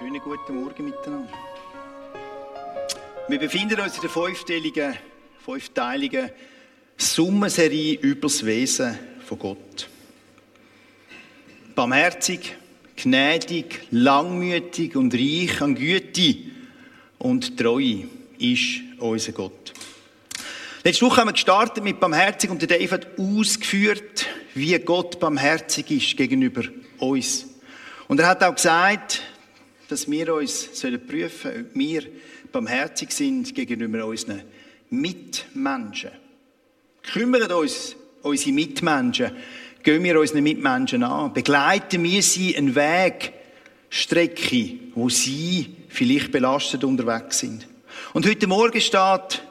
Schönen guten Morgen miteinander. Wir befinden uns in der fünfteiligen, fünfteiligen Summenserie über das Wesen von Gott. Barmherzig, gnädig, langmütig und reich an Güte und Treue ist unser Gott. Letzte Woche haben wir gestartet mit barmherzig und der Dave hat ausgeführt, wie Gott barmherzig ist gegenüber uns. Und er hat auch gesagt, dass wir uns sollen prüfen sollen, ob wir barmherzig sind gegenüber unseren Mitmenschen. Kümmern uns unsere Mitmenschen, gehen wir unseren Mitmenschen an, begleiten wir sie einen Weg, Strecke, wo sie vielleicht belastet unterwegs sind. Und heute Morgen steht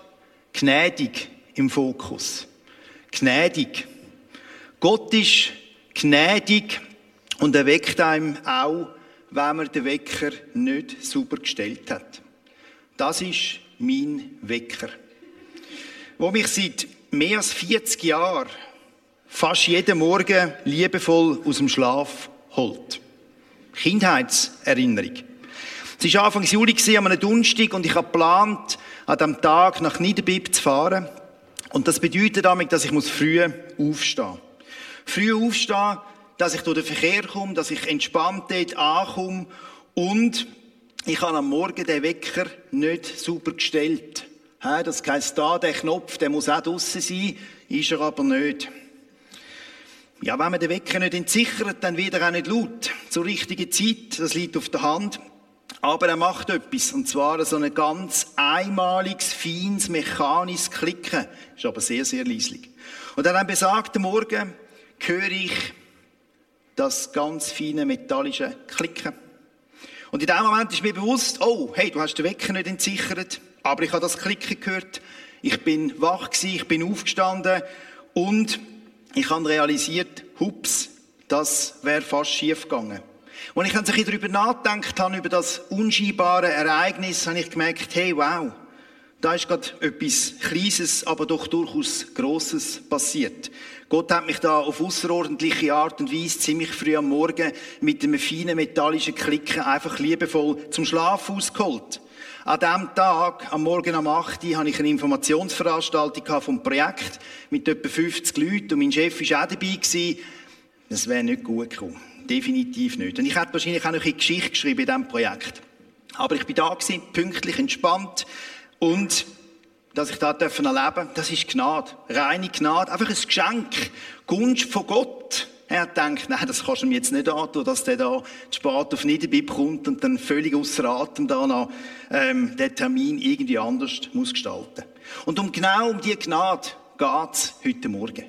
gnädig im Fokus. Gnädig. Gott ist gnädig und er weckt einem auch, wenn man den Wecker nicht sauber gestellt hat. Das ist mein Wecker. Wo mich seit mehr als 40 Jahren fast jeden Morgen liebevoll aus dem Schlaf holt. Kindheitserinnerung. Es war Anfang Juli an einem Donnerstag und ich habe geplant, an diesem Tag nach Niederbib zu fahren. Und das bedeutet damit, dass ich früh aufstehen muss. Früh aufstehen, dass ich durch den Verkehr komme, dass ich entspannt dort ankomme und ich habe am Morgen den Wecker nicht sauber gestellt. Das heisst, da, der Knopf, der muss auch draussen sein, ist er aber nicht. Ja, wenn man den Wecker nicht entsichert, dann wird er auch nicht laut. Zur richtigen Zeit, das liegt auf der Hand. Aber er macht etwas, und zwar so ein ganz einmaliges, feines, mechanisches Klicken. Ist aber sehr, sehr leislich. Und an einem besagten Morgen höre ich das ganz feine metallische Klicken. Und in dem Moment ist mir bewusst, oh, hey, du hast den Wecker nicht entsichert, aber ich habe das Klicken gehört. Ich bin wach gewesen, ich bin aufgestanden und ich habe realisiert, hups, das wäre fast schief gegangen. Und ich ein bisschen darüber nachgedacht habe, über das unscheinbare Ereignis, habe ich gemerkt, hey, wow, da ist gerade etwas Kleines, aber doch durchaus Grosses passiert. Gott hat mich da auf außerordentliche Art und Weise ziemlich früh am Morgen mit einem feinen metallischen Klicken einfach liebevoll zum Schlaf ausgeholt. An diesem Tag, am Morgen um 8 Uhr, hatte ich eine Informationsveranstaltung vom Projekt mit etwa 50 Leuten und mein Chef war auch dabei. Das wäre nicht gut gekommen. Definitiv nicht. Und ich hätte wahrscheinlich auch noch eine Geschichte geschrieben in diesem Projekt. Aber ich bin da pünktlich, entspannt und dass ich das erleben durfte, das ist Gnade. Reine Gnade. Einfach ein Geschenk. Gunst von Gott. Er gedacht, nein, das kannst du mir jetzt nicht antun, dass der da spät auf Niederbib kommt und dann völlig außer Atem da noch, ähm, den Termin irgendwie anders muss gestalten. Und um genau um die Gnade geht's heute Morgen.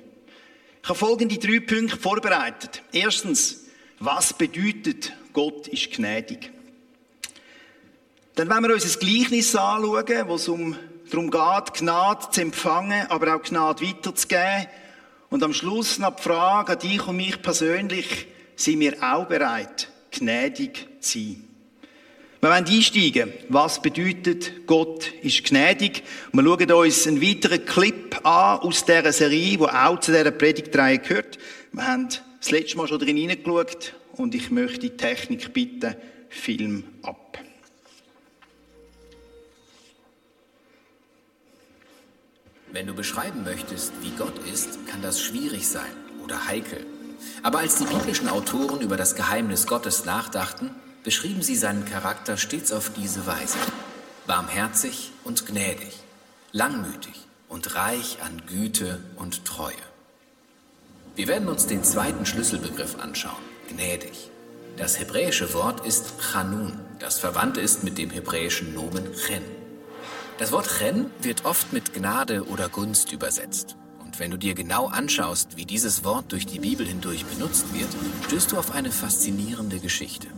Ich habe folgende drei Punkte vorbereitet. Erstens, was bedeutet, Gott ist gnädig? Dann wenn wir uns ein Gleichnis anschauen, wo es um, darum geht, Gnade zu empfangen, aber auch Gnade weiterzugeben, und am Schluss noch die Frage an dich und mich persönlich, sind wir auch bereit, gnädig zu sein? Wir wollen einsteigen. Was bedeutet, Gott ist gnädig? Wir schauen uns einen weiteren Clip an aus dieser Serie, die auch zu dieser Predigtreihe gehört. Wir haben das letzte Mal schon drin hineingeschaut und ich möchte die Technik bitten, Film ab. Wenn du beschreiben möchtest, wie Gott ist, kann das schwierig sein oder heikel. Aber als die biblischen Autoren über das Geheimnis Gottes nachdachten, beschrieben sie seinen Charakter stets auf diese Weise. Barmherzig und gnädig, langmütig und reich an Güte und Treue. Wir werden uns den zweiten Schlüsselbegriff anschauen, gnädig. Das hebräische Wort ist Chanun, das verwandt ist mit dem hebräischen Nomen Chen. Das Wort Chen wird oft mit Gnade oder Gunst übersetzt. Und wenn du dir genau anschaust, wie dieses Wort durch die Bibel hindurch benutzt wird, stößt du auf eine faszinierende Geschichte.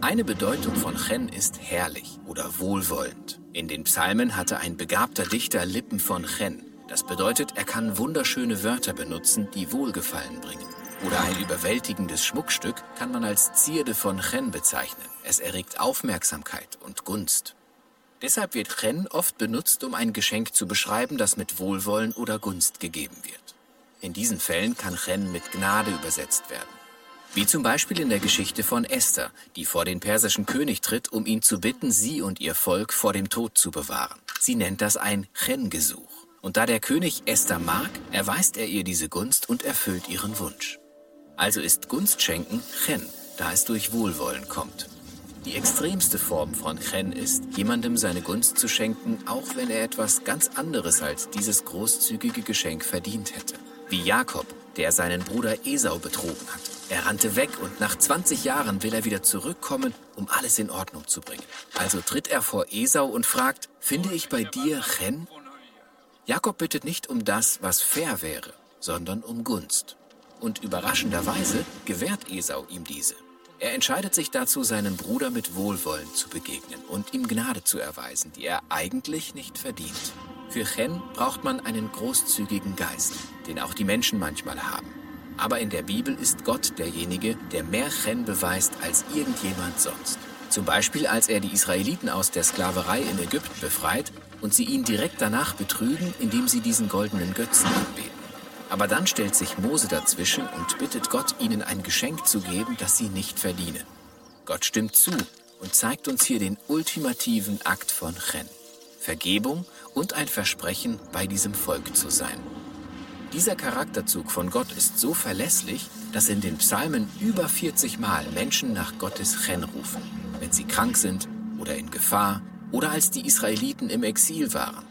Eine Bedeutung von Chen ist herrlich oder wohlwollend. In den Psalmen hatte ein begabter Dichter Lippen von Chen. Das bedeutet, er kann wunderschöne Wörter benutzen, die Wohlgefallen bringen. Oder ein überwältigendes Schmuckstück kann man als Zierde von Chen bezeichnen. Es erregt Aufmerksamkeit und Gunst. Deshalb wird Chen oft benutzt, um ein Geschenk zu beschreiben, das mit Wohlwollen oder Gunst gegeben wird. In diesen Fällen kann Chen mit Gnade übersetzt werden. Wie zum Beispiel in der Geschichte von Esther, die vor den persischen König tritt, um ihn zu bitten, sie und ihr Volk vor dem Tod zu bewahren. Sie nennt das ein Chen-Gesuch. Und da der König Esther mag, erweist er ihr diese Gunst und erfüllt ihren Wunsch. Also ist Gunstschenken Chen, da es durch Wohlwollen kommt. Die extremste Form von Chen ist, jemandem seine Gunst zu schenken, auch wenn er etwas ganz anderes als dieses großzügige Geschenk verdient hätte. Wie Jakob, der seinen Bruder Esau betrogen hat. Er rannte weg und nach 20 Jahren will er wieder zurückkommen, um alles in Ordnung zu bringen. Also tritt er vor Esau und fragt, finde ich bei dir Chen? Jakob bittet nicht um das, was fair wäre, sondern um Gunst. Und überraschenderweise gewährt Esau ihm diese. Er entscheidet sich dazu, seinem Bruder mit Wohlwollen zu begegnen und ihm Gnade zu erweisen, die er eigentlich nicht verdient. Für Chen braucht man einen großzügigen Geist, den auch die Menschen manchmal haben. Aber in der Bibel ist Gott derjenige, der mehr Chen beweist als irgendjemand sonst. Zum Beispiel, als er die Israeliten aus der Sklaverei in Ägypten befreit und sie ihn direkt danach betrügen, indem sie diesen goldenen Götzen anbeten. Aber dann stellt sich Mose dazwischen und bittet Gott, ihnen ein Geschenk zu geben, das sie nicht verdienen. Gott stimmt zu und zeigt uns hier den ultimativen Akt von Chen. Vergebung und ein Versprechen, bei diesem Volk zu sein. Dieser Charakterzug von Gott ist so verlässlich, dass in den Psalmen über 40 Mal Menschen nach Gottes Chen rufen, wenn sie krank sind oder in Gefahr oder als die Israeliten im Exil waren.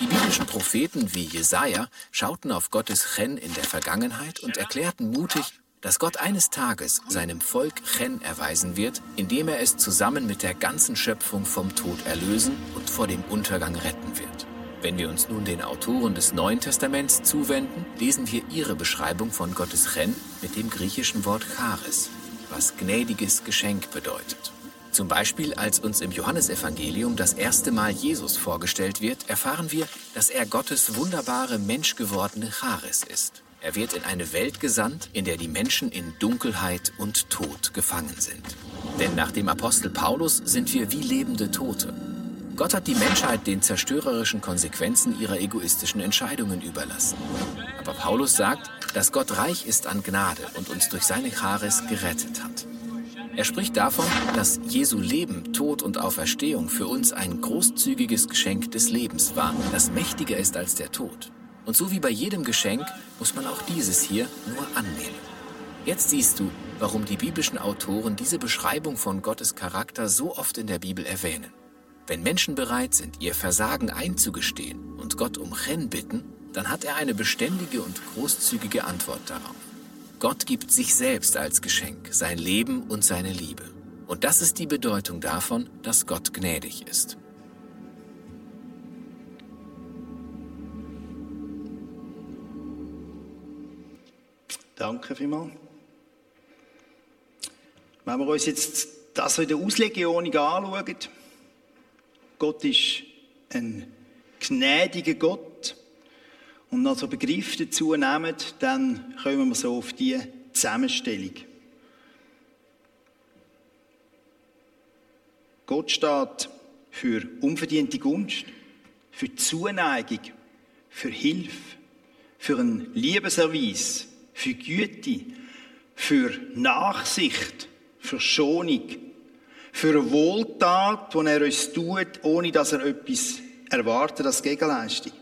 Die biblischen Propheten wie Jesaja schauten auf Gottes Chen in der Vergangenheit und erklärten mutig, dass Gott eines Tages seinem Volk Chen erweisen wird, indem er es zusammen mit der ganzen Schöpfung vom Tod erlösen und vor dem Untergang retten wird. Wenn wir uns nun den Autoren des Neuen Testaments zuwenden, lesen wir ihre Beschreibung von Gottes Chen mit dem griechischen Wort Charis, was gnädiges Geschenk bedeutet. Zum Beispiel, als uns im Johannesevangelium das erste Mal Jesus vorgestellt wird, erfahren wir, dass er Gottes wunderbare menschgewordene Charis ist. Er wird in eine Welt gesandt, in der die Menschen in Dunkelheit und Tod gefangen sind. Denn nach dem Apostel Paulus sind wir wie lebende Tote. Gott hat die Menschheit den zerstörerischen Konsequenzen ihrer egoistischen Entscheidungen überlassen. Aber Paulus sagt, dass Gott reich ist an Gnade und uns durch seine Charis gerettet hat. Er spricht davon, dass Jesu Leben, Tod und Auferstehung für uns ein großzügiges Geschenk des Lebens war, das mächtiger ist als der Tod. Und so wie bei jedem Geschenk muss man auch dieses hier nur annehmen. Jetzt siehst du, warum die biblischen Autoren diese Beschreibung von Gottes Charakter so oft in der Bibel erwähnen. Wenn Menschen bereit sind, ihr Versagen einzugestehen und Gott um Chen bitten, dann hat er eine beständige und großzügige Antwort darauf. Gott gibt sich selbst als Geschenk, sein Leben und seine Liebe. Und das ist die Bedeutung davon, dass Gott gnädig ist. Danke vielmals. Wenn wir uns jetzt das in der Auslegung anschauen, Gott ist ein gnädiger Gott und noch so Begriffe dazu nehmen, dann kommen wir so auf die Zusammenstellung. Gott steht für unverdiente Gunst, für Zuneigung, für Hilfe, für ein Liebeserweis, für Güte, für Nachsicht, für Schonung, für eine Wohltat, die er uns tut, ohne dass er etwas erwartet als Gegenleistung.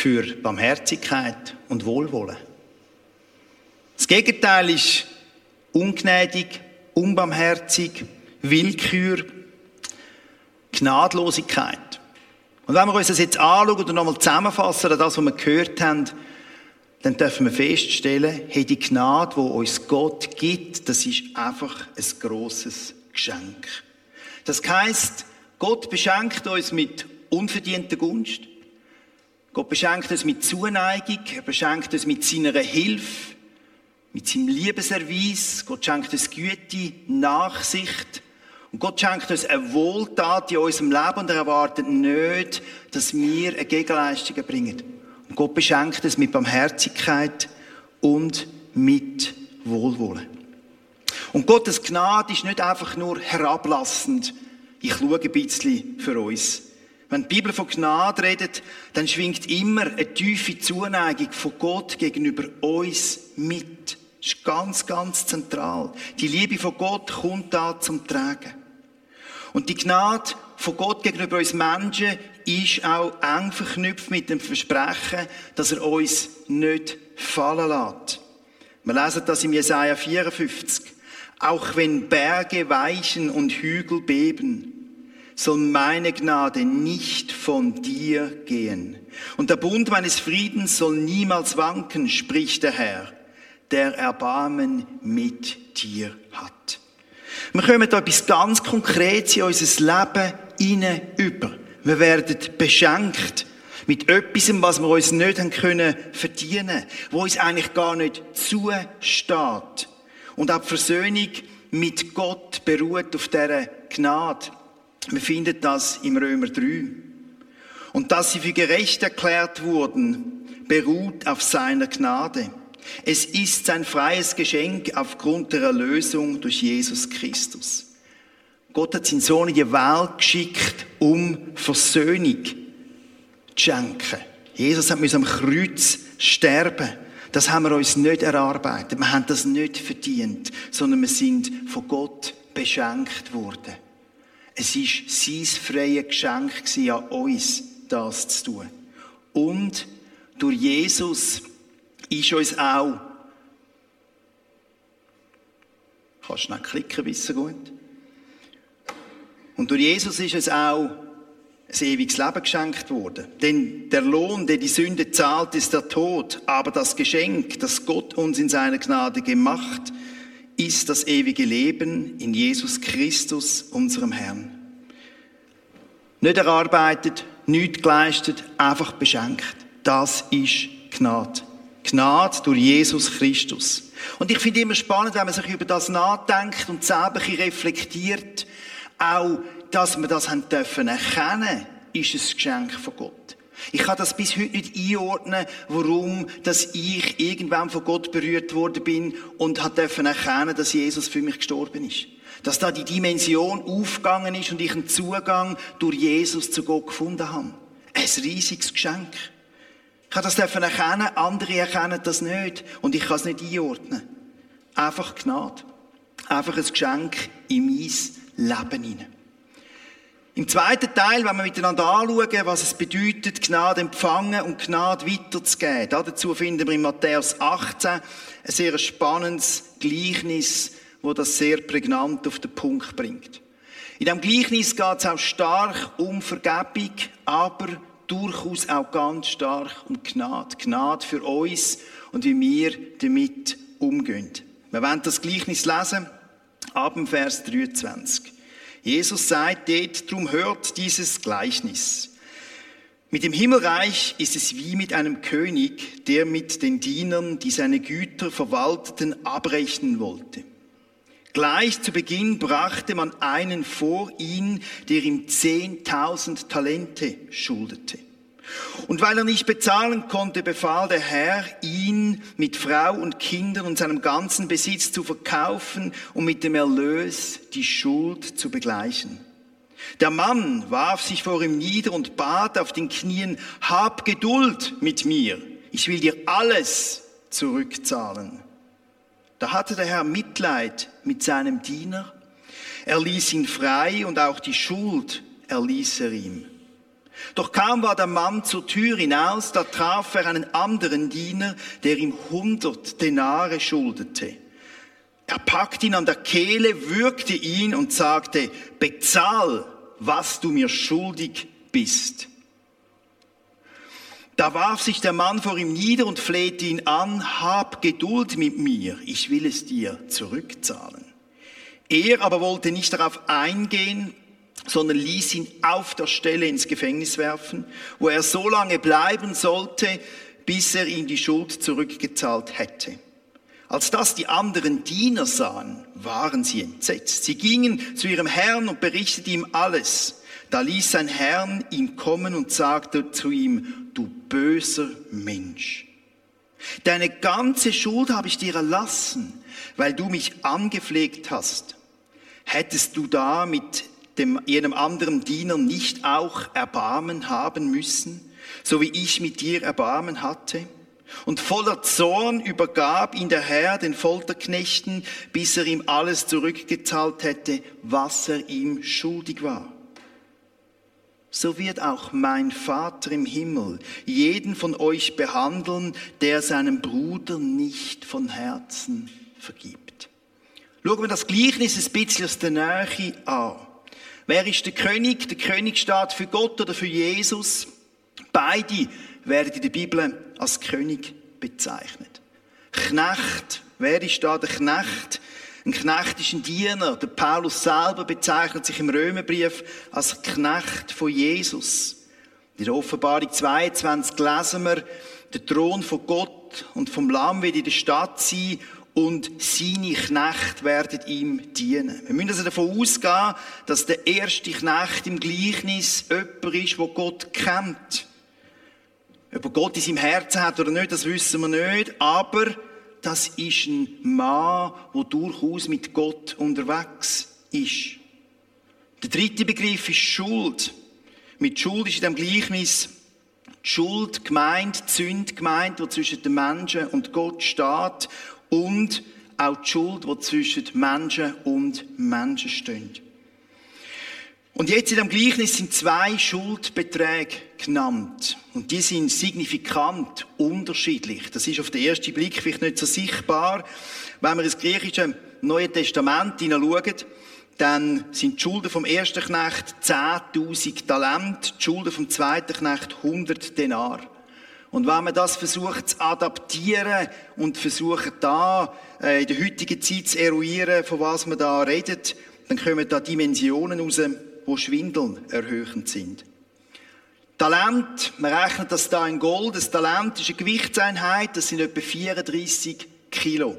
Für Barmherzigkeit und Wohlwollen. Das Gegenteil ist ungnädig, unbarmherzig, Willkür, Gnadlosigkeit. Und wenn wir uns das jetzt anschauen und nochmal zusammenfassen, das, was wir gehört haben, dann dürfen wir feststellen, hey, die Gnade, die uns Gott gibt, das ist einfach ein grosses Geschenk. Das heißt, Gott beschenkt uns mit unverdienter Gunst. Gott beschenkt uns mit Zuneigung. Er beschenkt uns mit seiner Hilfe, mit seinem Liebeserweis. Gott schenkt uns Güte, Nachsicht. Und Gott schenkt uns eine Wohltat in unserem Leben und er erwartet nicht, dass wir eine Gegenleistung bringen. Und Gott beschenkt uns mit Barmherzigkeit und mit Wohlwollen. Und Gottes Gnade ist nicht einfach nur herablassend, ich schaue ein bisschen für uns. Wenn die Bibel von Gnade redet, dann schwingt immer eine tiefe Zuneigung von Gott gegenüber uns mit. Das ist ganz, ganz zentral. Die Liebe von Gott kommt da zum Tragen. Und die Gnade von Gott gegenüber uns Menschen ist auch eng verknüpft mit dem Versprechen, dass er uns nicht fallen lässt. Wir lesen das im Jesaja 54. Auch wenn Berge weichen und Hügel beben, soll meine Gnade nicht von dir gehen. Und der Bund meines Friedens soll niemals wanken, spricht der Herr, der Erbarmen mit dir hat. Wir kommen da etwas ganz Konkretes in unser Leben hinein über. Wir werden beschenkt mit etwas, was wir uns nicht haben können verdienen, wo uns eigentlich gar nicht zusteht. Und auch die Versöhnung mit Gott beruht auf dieser Gnade. Wir finden das im Römer 3. Und dass sie für gerecht erklärt wurden, beruht auf seiner Gnade. Es ist sein freies Geschenk aufgrund der Erlösung durch Jesus Christus. Gott hat seinen Sohn in die Welt geschickt, um Versöhnung zu schenken. Jesus hat am Kreuz sterben. Das haben wir uns nicht erarbeitet. Wir haben das nicht verdient, sondern wir sind von Gott beschenkt worden. Es ist sein freies Geschenk an uns, das zu tun. Und durch Jesus ist uns auch, kannst schnell klicken, wissen gut. Und durch Jesus ist es auch ein ewiges Leben geschenkt worden. Denn der Lohn, der die Sünde zahlt, ist der Tod. Aber das Geschenk, das Gott uns in seiner Gnade gemacht, ist das ewige Leben in Jesus Christus, unserem Herrn. Nicht erarbeitet, nichts geleistet, einfach beschenkt. Das ist Gnade. Gnade durch Jesus Christus. Und ich finde immer spannend, wenn man sich über das nachdenkt und selber reflektiert, auch, dass wir das haben dürfen erkennen, ist ein Geschenk von Gott. Ich kann das bis heute nicht einordnen, warum, dass ich irgendwann von Gott berührt worden bin und hat erkennen, dass Jesus für mich gestorben ist. Dass da die Dimension aufgegangen ist und ich einen Zugang durch Jesus zu Gott gefunden habe. Ein riesiges Geschenk. Ich kann das erkennen, andere erkennen das nicht und ich kann es nicht einordnen. Einfach Gnade. Einfach ein Geschenk in mein Leben hinein. Im zweiten Teil, wenn wir miteinander anschauen, was es bedeutet, Gnade empfangen und Gnade weiterzugeben. Dazu finden wir in Matthäus 18 ein sehr spannendes Gleichnis, wo das sehr prägnant auf den Punkt bringt. In diesem Gleichnis geht es auch stark um Vergebung, aber durchaus auch ganz stark um Gnade. Gnade für uns und wie wir damit umgehen. Wir werden das Gleichnis lesen ab dem Vers 23. Jesus sagt dort, drum hört dieses Gleichnis. Mit dem Himmelreich ist es wie mit einem König, der mit den Dienern, die seine Güter verwalteten, abrechnen wollte. Gleich zu Beginn brachte man einen vor ihn, der ihm zehntausend Talente schuldete. Und weil er nicht bezahlen konnte, befahl der Herr, ihn mit Frau und Kindern und seinem ganzen Besitz zu verkaufen und mit dem Erlös die Schuld zu begleichen. Der Mann warf sich vor ihm nieder und bat auf den Knien, hab Geduld mit mir, ich will dir alles zurückzahlen. Da hatte der Herr Mitleid mit seinem Diener, er ließ ihn frei und auch die Schuld erließ er ihm. Doch kaum war der Mann zur Tür hinaus, da traf er einen anderen Diener, der ihm hundert Denare schuldete. Er packte ihn an der Kehle, würgte ihn und sagte, bezahl, was du mir schuldig bist. Da warf sich der Mann vor ihm nieder und flehte ihn an, hab Geduld mit mir, ich will es dir zurückzahlen. Er aber wollte nicht darauf eingehen, sondern ließ ihn auf der Stelle ins Gefängnis werfen, wo er so lange bleiben sollte, bis er ihm die Schuld zurückgezahlt hätte. Als das die anderen Diener sahen, waren sie entsetzt. Sie gingen zu ihrem Herrn und berichteten ihm alles. Da ließ sein Herrn ihn kommen und sagte zu ihm, du böser Mensch. Deine ganze Schuld habe ich dir erlassen, weil du mich angepflegt hast. Hättest du da mit dem jenem anderen Diener nicht auch Erbarmen haben müssen, so wie ich mit dir Erbarmen hatte? Und voller Zorn übergab ihn der Herr den Folterknechten, bis er ihm alles zurückgezahlt hätte, was er ihm schuldig war. So wird auch mein Vater im Himmel jeden von euch behandeln, der seinem Bruder nicht von Herzen vergibt. Schauen wir das Gleichnis ein bisschen aus der Nähe an. Wer ist der König? Der König steht für Gott oder für Jesus? Beide werden in der Bibel als König bezeichnet. Knecht. Wer ist da der Knecht? Ein Knecht ist ein Diener. Der Paulus selber bezeichnet sich im Römerbrief als Knecht von Jesus. In der Offenbarung 22 lesen wir, der Thron von Gott und vom Lamm wird in der Stadt sein und seine Knechte werden ihm dienen. Wir müssen also davon ausgehen, dass der erste Knecht im Gleichnis jemand ist, wo Gott kennt. Ob Gott in seinem Herzen hat oder nicht, das wissen wir nicht, aber das ist ein Mann, der durchaus mit Gott unterwegs ist. Der dritte Begriff ist Schuld. Mit Schuld ist in dem Gleichnis die Schuld gemeint, die Sünde gemeint, die zwischen den Menschen und Gott steht und auch die Schuld, die zwischen Menschen und Menschen steht. Und jetzt in dem Gleichnis sind zwei Schuldbeträge genannt. Und die sind signifikant unterschiedlich. Das ist auf den ersten Blick vielleicht nicht so sichtbar. Wenn wir ins griechische Neue Testament hineinschauen, dann sind die Schulden vom ersten Knecht 10.000 Talent, die Schulden vom zweiten Knecht 100 Denar. Und wenn man das versucht zu adaptieren und versucht da äh, in der heutigen Zeit zu eruieren, von was man da redet, dann kommen da Dimensionen raus, wo Schwindeln erhöhend sind. Talent, man rechnet das da in Gold. Das Talent ist eine Gewichtseinheit, das sind etwa 34 Kilo.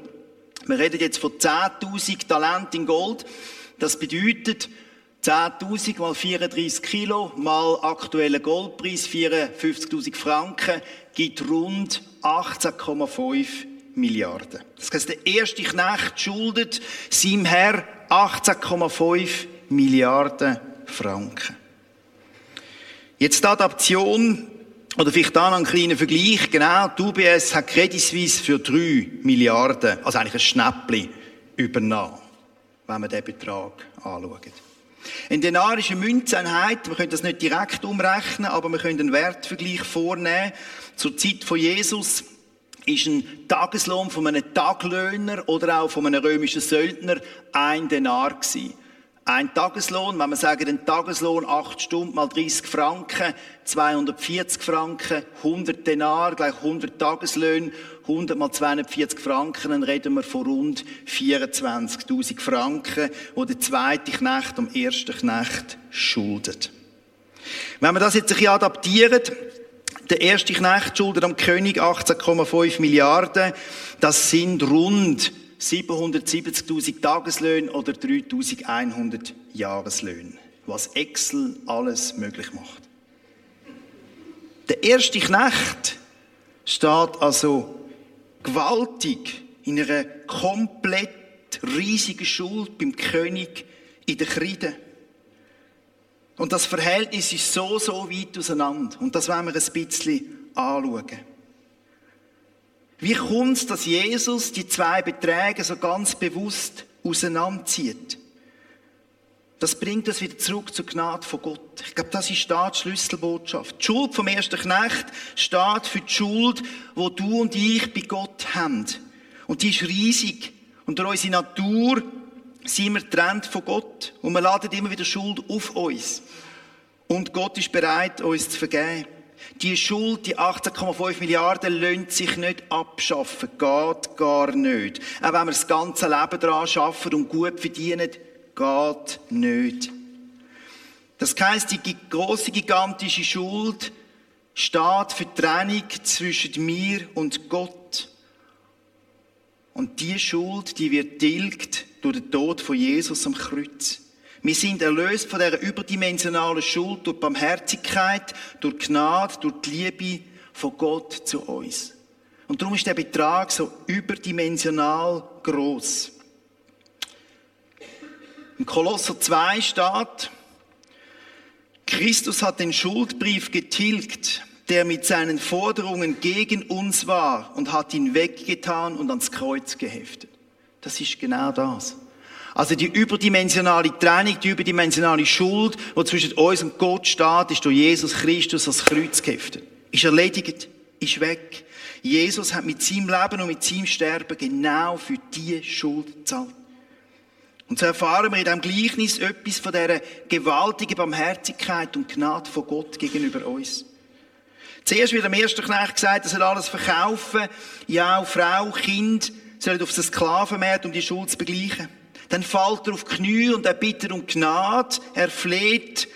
Wir reden jetzt von 10.000 Talent in Gold. Das bedeutet, 10.000 mal 34 Kilo mal aktueller Goldpreis 54.000 Franken gibt rund 18,5 Milliarden. Das heißt, der erste Knecht schuldet seinem Herr 18,5 Milliarden Franken. Jetzt die Adaption, oder vielleicht da noch ein kleiner Vergleich, genau, die UBS hat Credit Suisse für 3 Milliarden, also eigentlich ein Schnäppchen, übernommen, wenn man den Betrag anschaut. Ein Denar ist eine Münzeinheit. Wir können das nicht direkt umrechnen, aber wir können einen Wertvergleich vornehmen. Zur Zeit von Jesus ist ein Tageslohn von einem Taglöhner oder auch von einem römischen Söldner ein Denar gewesen. Ein Tageslohn, wenn wir sagen, ein Tageslohn, 8 Stunden mal 30 Franken, 240 Franken, 100 Denar, gleich 100 Tageslöhne, 100 mal 240 Franken, dann reden wir von rund 24.000 Franken, wo der zweite Knecht am ersten Knecht schuldet. Wenn wir das jetzt ein bisschen adaptieren, der erste Knecht schuldet am König 18,5 Milliarden, das sind rund 770.000 Tageslöhne oder 3.100 Jahreslöhne, was Excel alles möglich macht. Der erste Knecht steht also gewaltig in einer komplett riesigen Schuld beim König in der Kreide. Und das Verhältnis ist so, so weit auseinander. Und das wollen wir ein bisschen anschauen. Wie kommt es, dass Jesus die zwei Beträge so ganz bewusst auseinanderzieht? Das bringt uns wieder zurück zur Gnade von Gott. Ich glaube, das ist die Schlüsselbotschaft. Die Schuld vom ersten Knecht steht für die Schuld, wo du und ich bei Gott haben. Und die ist riesig. Und durch unsere Natur sind wir getrennt von Gott. Und wir laden immer wieder Schuld auf uns. Und Gott ist bereit, uns zu vergeben. Die Schuld, die 18,5 Milliarden, lönt sich nicht abschaffen. Geht gar nicht. Auch wenn wir das ganze Leben daran schaffen und gut verdienen, geht nicht. Das heisst, die große gigantische Schuld steht für die Trennung zwischen mir und Gott. Und die Schuld, die wird tilgt durch den Tod von Jesus am Kreuz. Wir sind erlöst von dieser überdimensionalen Schuld durch Barmherzigkeit, durch Gnade, durch die Liebe von Gott zu uns. Und darum ist der Betrag so überdimensional groß. Im Kolosser 2 steht, Christus hat den Schuldbrief getilgt, der mit seinen Forderungen gegen uns war und hat ihn weggetan und ans Kreuz geheftet. Das ist genau das. Also die überdimensionale Trennung, die überdimensionale Schuld, die zwischen uns und Gott steht, ist durch Jesus Christus als Kreuz geheftet. Ist erledigt, ist weg. Jesus hat mit seinem Leben und mit seinem Sterben genau für diese Schuld gezahlt. Und so erfahren wir in diesem Gleichnis etwas von dieser gewaltigen Barmherzigkeit und Gnade von Gott gegenüber uns. Zuerst wird am ersten Knecht gesagt, er soll alles verkaufen. Ja, auch Frau, Kind sollen auf den Sklavenmarkt, um die Schuld zu begleichen. Dann fällt er auf Knie und er bittet um Gnade. Er fleht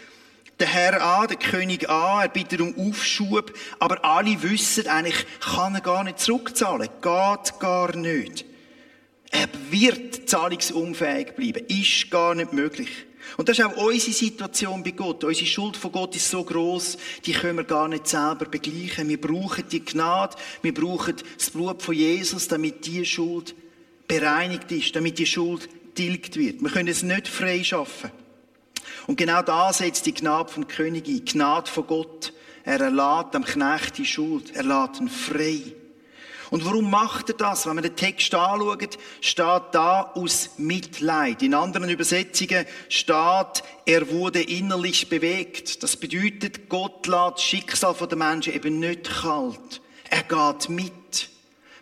den Herr an, den König an. Er bittet um Aufschub. Aber alle wissen, eigentlich kann er gar nicht zurückzahlen. Geht gar nicht. Er wird zahlungsunfähig bleiben. Ist gar nicht möglich. Und das ist auch unsere Situation bei Gott. Unsere Schuld von Gott ist so groß, die können wir gar nicht selber begleichen. Wir brauchen die Gnade, wir brauchen das Blut von Jesus, damit die Schuld bereinigt ist, damit die Schuld tilgt wird. Wir können es nicht frei schaffen. Und genau da setzt die Gnade vom König ein. Gnade von Gott. Er erlaubt dem Knecht die Schuld. Er lässt ihn frei. Und warum macht er das? Wenn man den Text anschaut, steht da aus Mitleid. In anderen Übersetzungen steht, er wurde innerlich bewegt. Das bedeutet, Gott lässt das Schicksal der Menschen eben nicht kalt. Er geht mit.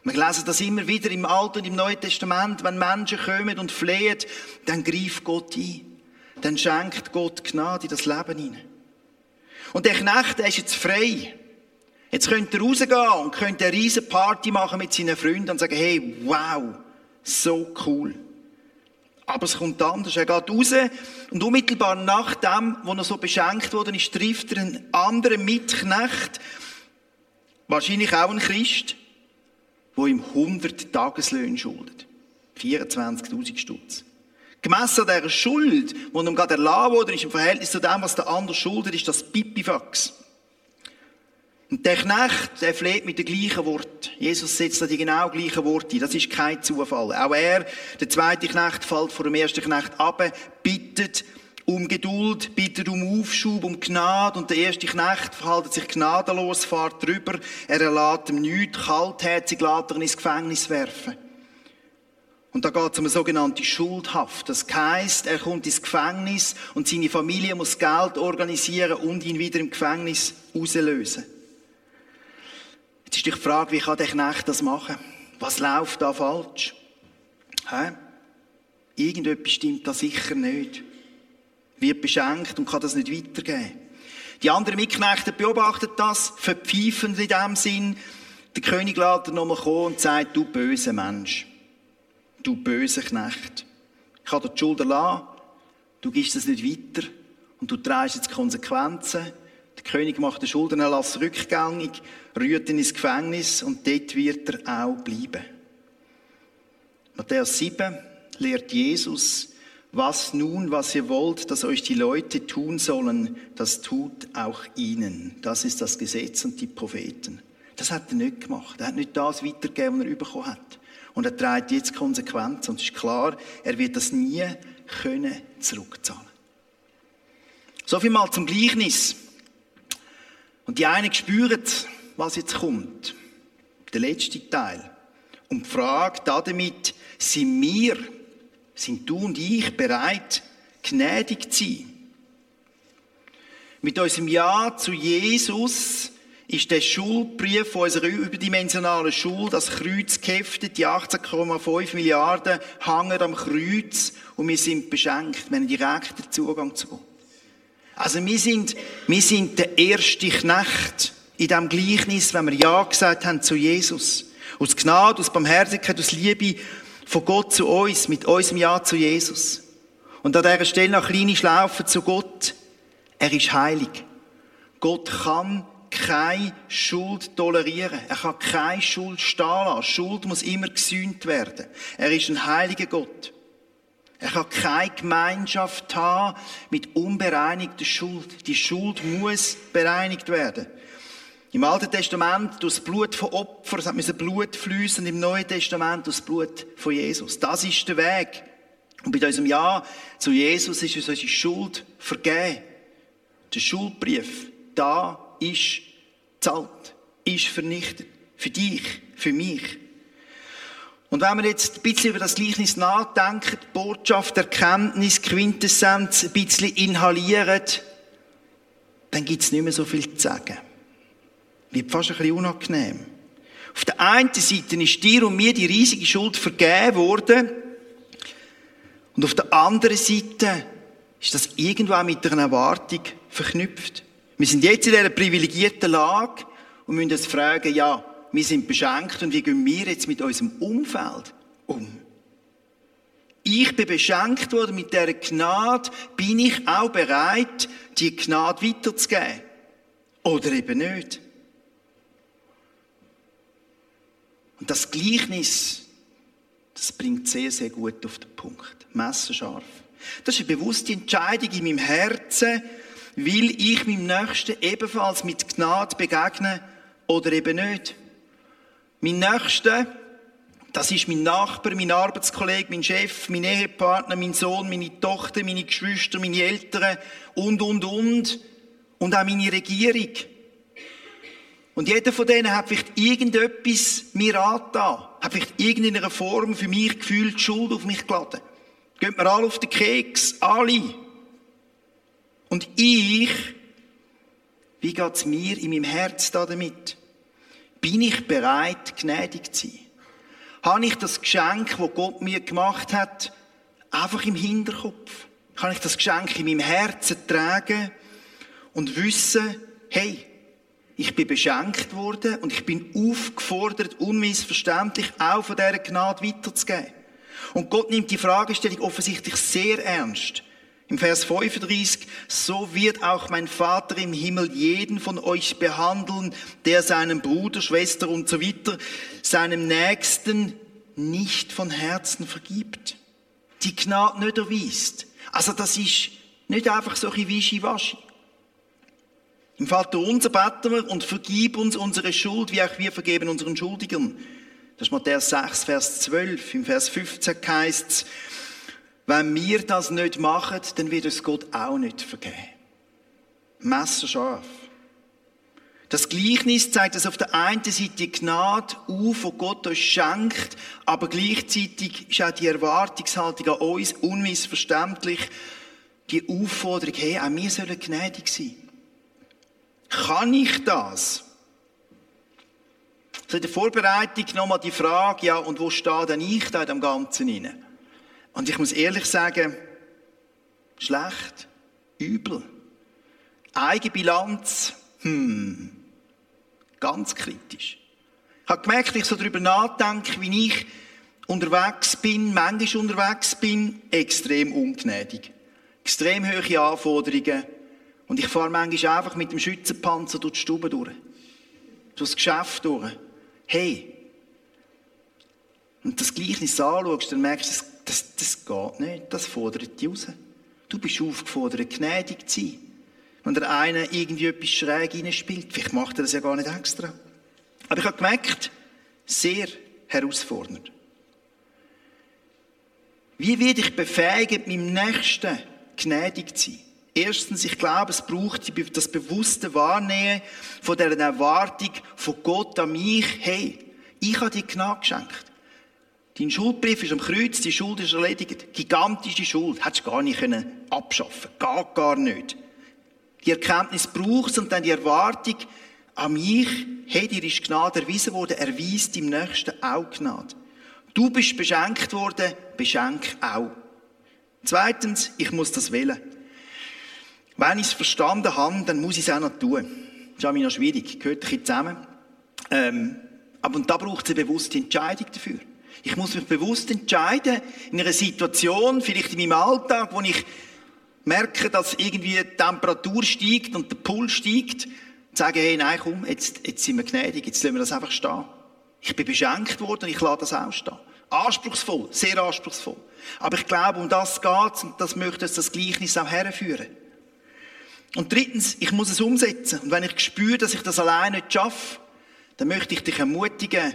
Wir lesen das immer wieder im Alten und im Neuen Testament. Wenn Menschen kommen und flehen, dann greift Gott ein. Dann schenkt Gott Gnade in das Leben hinein. Und der Knecht, der ist jetzt frei. Jetzt könnte er rausgehen und könnte eine riesen Party machen mit seinen Freunden und sagen, hey, wow, so cool. Aber es kommt anders. Er geht raus und unmittelbar nach dem, wo er so beschenkt worden ist, trifft er einen anderen Mitknecht, wahrscheinlich auch ein Christ, wo ihm 100 Tageslöhne schuldet. 24.000 Stutz. Gemessen an dieser Schuld, die ihm gerade erlassen wurde, ist im Verhältnis zu dem, was der andere schuldet, ist das Pipifax. Und der Knecht, der fleht mit den gleichen Worten. Jesus setzt da die genau gleichen Worte. Das ist kein Zufall. Auch er, der zweite Knecht, fällt vor dem ersten Knecht ab, bittet um Geduld, bittet um Aufschub, um Gnade. Und der erste Knecht verhält sich gnadenlos, fährt drüber. Er erlaubt ihm nichts, kaltherzig lässt er ihn ins Gefängnis werfen. Und da geht es um eine sogenannte Schuldhaft. Das heisst, er kommt ins Gefängnis und seine Familie muss Geld organisieren und ihn wieder im Gefängnis auslösen. Jetzt ist die Frage, wie kann der Knecht das machen? Was läuft da falsch? Hä? Irgendetwas stimmt da sicher nicht. Wird beschenkt und kann das nicht weitergeben. Die anderen Mitknechte beobachten das, verpfeifen in dem Sinn. Der König lässt er nochmal kommen und sagt, du böser Mensch. Du böser Knecht. Ich habe dir die Schuld erlassen. Du gibst es nicht weiter. Und du trägst jetzt Konsequenzen. Der König macht den Schuldenerlass rückgängig, rührt ihn ins Gefängnis und dort wird er auch bleiben. Matthäus 7 lehrt Jesus, was nun, was ihr wollt, dass euch die Leute tun sollen, das tut auch ihnen. Das ist das Gesetz und die Propheten. Das hat er nicht gemacht. Er hat nicht das weitergegeben, was er bekommen hat. Und er trägt jetzt Konsequenzen. Und es ist klar, er wird das nie können zurückzahlen. So viel mal zum Gleichnis. Und die einen spüren, was jetzt kommt. Der letzte Teil. Und die Frage damit, sind wir, sind du und ich bereit, gnädig zu sein? Mit unserem Ja zu Jesus ist der Schuldbrief unserer überdimensionalen Schuld, das Kreuz geheftet, die 18,5 Milliarden hängen am Kreuz und wir sind beschenkt, wir haben direkten Zugang zu Gott. Also wir sind, wir sind der erste Knecht in diesem Gleichnis, wenn wir Ja gesagt haben zu Jesus. Aus Gnade, aus Barmherzigkeit, aus Liebe von Gott zu uns, mit unserem Ja zu Jesus. Und an dieser Stelle noch kleine Schlaufe zu Gott. Er ist heilig. Gott kann keine Schuld tolerieren. Er kann keine Schuld stehen lassen. Schuld muss immer gesühnt werden. Er ist ein heiliger Gott. Er kann keine Gemeinschaft haben mit unbereinigter Schuld. Die Schuld muss bereinigt werden. Im Alten Testament durch das Blut von Opfern, es hat Blut fließen, im Neuen Testament durch das Blut von Jesus. Das ist der Weg. Und bei unserem Ja zu Jesus ist uns unsere Schuld vergeben. der Schuldbrief, da ist zahlt, ist vernichtet. Für dich, für mich. Und wenn wir jetzt ein bisschen über das Gleichnis nachdenken, die Botschaft, Erkenntnis, Quintessenz ein bisschen inhalieren, dann gibt es nicht mehr so viel zu sagen. Wird fast ein bisschen unangenehm. Auf der einen Seite ist dir und mir die riesige Schuld vergeben worden. Und auf der anderen Seite ist das irgendwo auch mit einer Erwartung verknüpft. Wir sind jetzt in dieser privilegierten Lage und müssen uns fragen, ja, wir sind beschenkt und wie gehen wir jetzt mit unserem Umfeld um? Ich bin beschenkt worden mit dieser Gnade, bin ich auch bereit, die Gnade weiterzugeben? Oder eben nicht? Und das Gleichnis, das bringt sehr, sehr gut auf den Punkt. Messerscharf. Das ist eine bewusste Entscheidung in meinem Herzen, will ich meinem Nächsten ebenfalls mit Gnade begegnen oder eben nicht. Mein Nächster, das ist mein Nachbar, mein Arbeitskollege, mein Chef, mein Ehepartner, mein Sohn, meine Tochter, meine Geschwister, meine Eltern und, und, und. Und auch meine Regierung. Und jeder von denen hat vielleicht irgendetwas mir angetan. Hat vielleicht irgendeiner Form für mich gefühlt Schuld auf mich geladen. Geht mir alle auf den Keks. Alle. Und ich, wie geht's mir in meinem Herz da damit? Bin ich bereit, gnädig zu sein? Habe ich das Geschenk, das Gott mir gemacht hat, einfach im Hinterkopf? Kann ich das Geschenk in meinem Herzen tragen und wissen, hey, ich bin beschenkt worden und ich bin aufgefordert, unmissverständlich auch von dieser Gnade weiterzugeben. Und Gott nimmt die Fragestellung offensichtlich sehr ernst. Im Vers 35, so wird auch mein Vater im Himmel jeden von euch behandeln, der seinem Bruder, Schwester und so weiter, seinem Nächsten nicht von Herzen vergibt. Die Gnade nicht erweist. Also das ist nicht einfach so ein Wischiwaschi. Im Vater unser beten wir und vergib uns unsere Schuld, wie auch wir vergeben unseren Schuldigern. Das ist Matthäus 6, Vers 12. Im Vers 15 heißt es, wenn wir das nicht machen, dann wird es Gott auch nicht vergeben. Messerscharf. Das Gleichnis zeigt dass auf der einen Seite die Gnade auf, die Gott uns schenkt, aber gleichzeitig ist auch die Erwartungshaltung an uns unmissverständlich, die Aufforderung, hey, auch wir sollen gnädig sein. Kann ich das? So in der Vorbereitung nochmal die Frage, ja, und wo stehe denn ich da in Ganzen hinein? Und ich muss ehrlich sagen, schlecht, übel. Eigenbilanz, hm, ganz kritisch. Ich habe gemerkt, ich so darüber nachdenke, wie ich unterwegs bin, manchmal unterwegs bin, extrem ungnädig. Extrem hohe Anforderungen. Und ich fahre manchmal einfach mit dem Schützenpanzer durch die Stube durch. Durch das Geschäft durch. Hey. Und das Gleichnis anschaust, dann merkst du, das, das geht nicht. Das fordert dich raus. Du bist aufgefordert, gnädig zu sein. Wenn der eine irgendwie etwas schräg reinspielt, vielleicht macht er das ja gar nicht extra. Aber ich habe gemerkt, sehr herausfordernd. Wie werde ich befähigt, meinem Nächsten gnädig zu sein? Erstens, ich glaube, es braucht das bewusste Wahrnehmen von der Erwartung von Gott an mich. Hey, ich habe dir Gnade geschenkt. Dein Schuldbrief ist am Kreuz, die Schuld ist erledigt. Gigantische Schuld. Hättest du gar nicht können abschaffen Gar, gar nicht. Die Erkenntnis brauchst und dann die Erwartung an mich, hey, dir ist Gnade erwiesen worden, erweist im Nächsten auch Gnade. Du bist beschenkt worden, beschenk auch. Zweitens, ich muss das wählen. Wenn ich es verstanden habe, dann muss ich es auch noch tun. Das ist auch noch schwierig, gehört ein bisschen zusammen. Ähm, aber und da braucht es eine bewusste Entscheidung dafür. Ich muss mich bewusst entscheiden, in einer Situation, vielleicht in meinem Alltag, wo ich merke, dass irgendwie die Temperatur steigt und der Puls steigt, sagen, hey, nein, komm, jetzt, jetzt sind wir gnädig, jetzt lassen wir das einfach stehen. Ich bin beschenkt worden und ich lasse das auch stehen. Anspruchsvoll, sehr anspruchsvoll. Aber ich glaube, um das geht und das möchte uns das Gleichnis auch herführen. Und drittens, ich muss es umsetzen. Und wenn ich spüre, dass ich das alleine nicht schaffe, dann möchte ich dich ermutigen,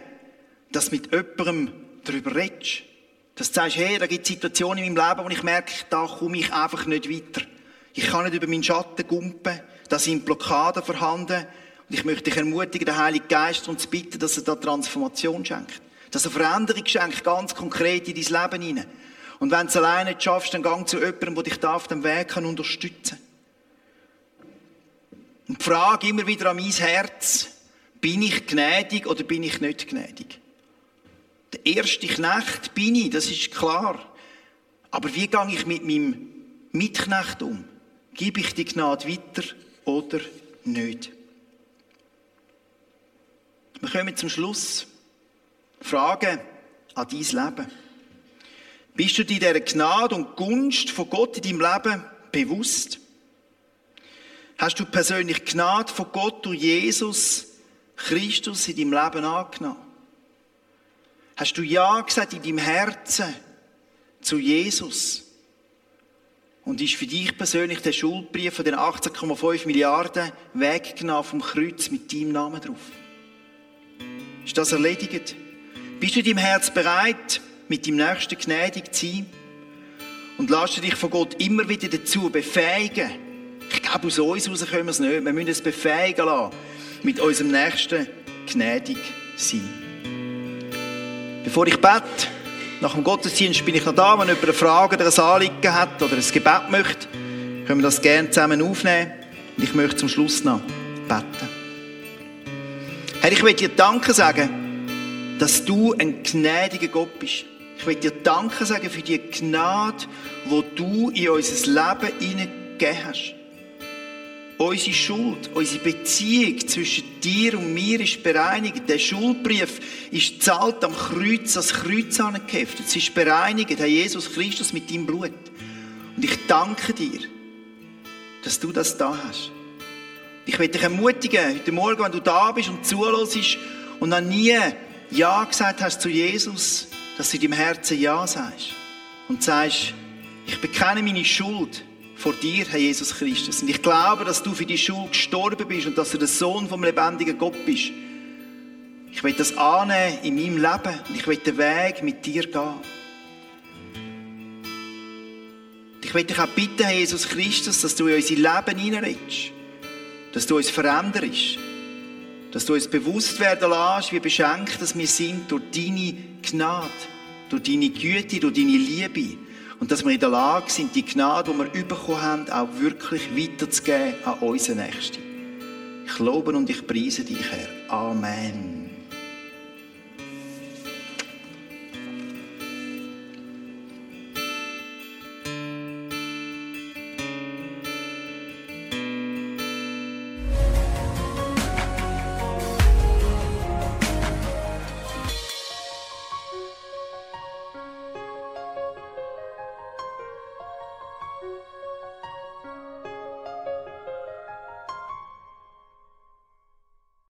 dass mit jemandem darüber redest. Dass du sagst, hey, da gibt es Situationen in meinem Leben, wo ich merke, da komme ich einfach nicht weiter. Ich kann nicht über meinen Schatten gumpen. Da sind Blockaden vorhanden. Und ich möchte dich ermutigen, den Heiligen Geist uns zu bitten, dass er da Transformation schenkt. Dass er Veränderung schenkt, ganz konkret in dein Leben hinein. Und wenn du es alleine nicht schaffst, dann gang zu jemandem, der dich da auf dem Weg kann unterstützen Und die Frage immer wieder an mein Herz, bin ich gnädig oder bin ich nicht gnädig? Der erste Knecht bin ich, das ist klar. Aber wie gehe ich mit meinem Mitknecht um? Gebe ich die Gnade weiter oder nicht? Wir kommen zum Schluss. Frage an dein Leben. Bist du dir dieser Gnade und Gunst von Gott in deinem Leben bewusst? Hast du persönlich Gnade von Gott durch Jesus Christus in deinem Leben angenommen? Hast du Ja gesagt in deinem Herzen zu Jesus? Und ist für dich persönlich der Schuldbrief von den 18,5 Milliarden weggenommen vom Kreuz mit deinem Namen drauf? Ist das erledigt? Bist du in deinem Herz bereit, mit dem Nächsten gnädig zu sein? Und lass dich von Gott immer wieder dazu befähigen. Glaube, aus uns heraus können wir es nicht. Wir müssen es befähigen lassen, mit unserem Nächsten gnädig sein. Bevor ich bete, nach dem Gottesdienst bin ich noch da, wenn jemand eine Frage oder ein Anliegen hat oder ein Gebet möchte, können wir das gerne zusammen aufnehmen. Und ich möchte zum Schluss noch beten. Herr, ich will dir Danke sagen, dass du ein gnädiger Gott bist. Ich will dir Danke sagen für die Gnade, die du in unser Leben hineingegeben hast. Unsere Schuld, unsere Beziehung zwischen dir und mir ist bereinigt. Der Schuldbrief ist zahlt am Kreuz, als Kreuz angeheftet. Es ist bereinigt, Herr Jesus Christus, mit deinem Blut. Und ich danke dir, dass du das da hast. Ich will dich ermutigen, heute Morgen, wenn du da bist und zuhörst und noch nie Ja gesagt hast zu Jesus, dass du in deinem Herzen Ja sagst. Und sagst, ich bekenne meine Schuld vor dir, Herr Jesus Christus. Und ich glaube, dass du für die Schuld gestorben bist und dass du der Sohn vom lebendigen Gott bist. Ich will das annehmen in meinem Leben und ich will den Weg mit dir gehen. Ich will dich auch bitten, Herr Jesus Christus, dass du in unser Leben hineinredest dass du uns veränderst, dass du uns bewusst werden lässt, wie beschenkt dass wir sind durch deine Gnade, durch deine Güte, durch deine Liebe. Und dass wir in der Lage sind, die Gnade, die wir bekommen haben, auch wirklich weiterzugeben an unsere Nächsten. Ich lobe und ich preise dich, Herr. Amen.